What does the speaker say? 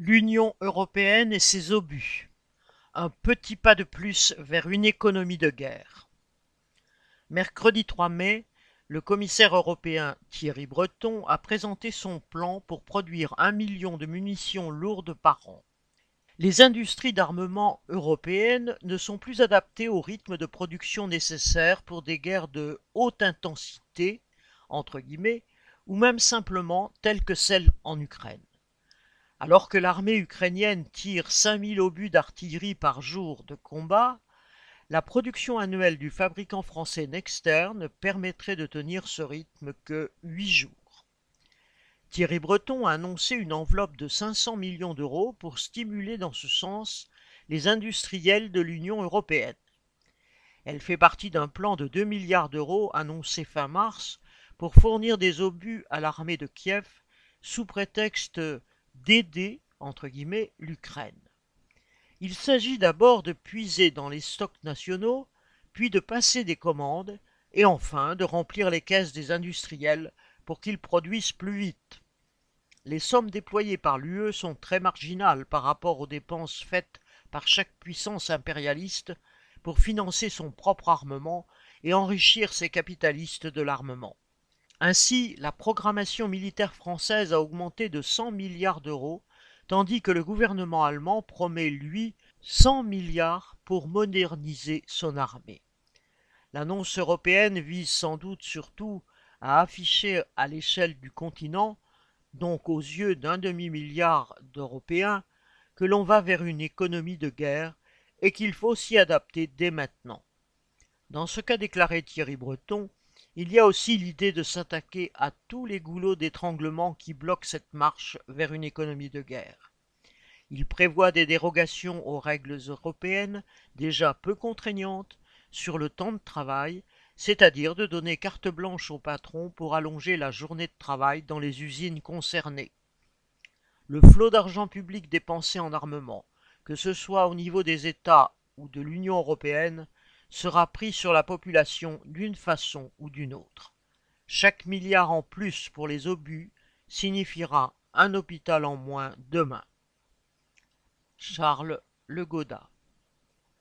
L'Union européenne et ses obus. Un petit pas de plus vers une économie de guerre. Mercredi 3 mai, le commissaire européen Thierry Breton a présenté son plan pour produire un million de munitions lourdes par an. Les industries d'armement européennes ne sont plus adaptées au rythme de production nécessaire pour des guerres de haute intensité, entre guillemets, ou même simplement telles que celle en Ukraine. Alors que l'armée ukrainienne tire 5000 obus d'artillerie par jour de combat, la production annuelle du fabricant français Nexter ne permettrait de tenir ce rythme que 8 jours. Thierry Breton a annoncé une enveloppe de 500 millions d'euros pour stimuler dans ce sens les industriels de l'Union européenne. Elle fait partie d'un plan de 2 milliards d'euros annoncé fin mars pour fournir des obus à l'armée de Kiev sous prétexte d'aider, entre guillemets, l'Ukraine. Il s'agit d'abord de puiser dans les stocks nationaux, puis de passer des commandes, et enfin de remplir les caisses des industriels pour qu'ils produisent plus vite. Les sommes déployées par l'UE sont très marginales par rapport aux dépenses faites par chaque puissance impérialiste pour financer son propre armement et enrichir ses capitalistes de l'armement. Ainsi, la programmation militaire française a augmenté de 100 milliards d'euros, tandis que le gouvernement allemand promet, lui, 100 milliards pour moderniser son armée. L'annonce européenne vise sans doute surtout à afficher à l'échelle du continent, donc aux yeux d'un demi-milliard d'Européens, que l'on va vers une économie de guerre et qu'il faut s'y adapter dès maintenant. Dans ce qu'a déclaré Thierry Breton, il y a aussi l'idée de s'attaquer à tous les goulots d'étranglement qui bloquent cette marche vers une économie de guerre. Il prévoit des dérogations aux règles européennes, déjà peu contraignantes, sur le temps de travail, c'est-à-dire de donner carte blanche aux patrons pour allonger la journée de travail dans les usines concernées. Le flot d'argent public dépensé en armement, que ce soit au niveau des États ou de l'Union européenne, sera pris sur la population d'une façon ou d'une autre. Chaque milliard en plus pour les obus signifiera un hôpital en moins demain. Charles Le Goda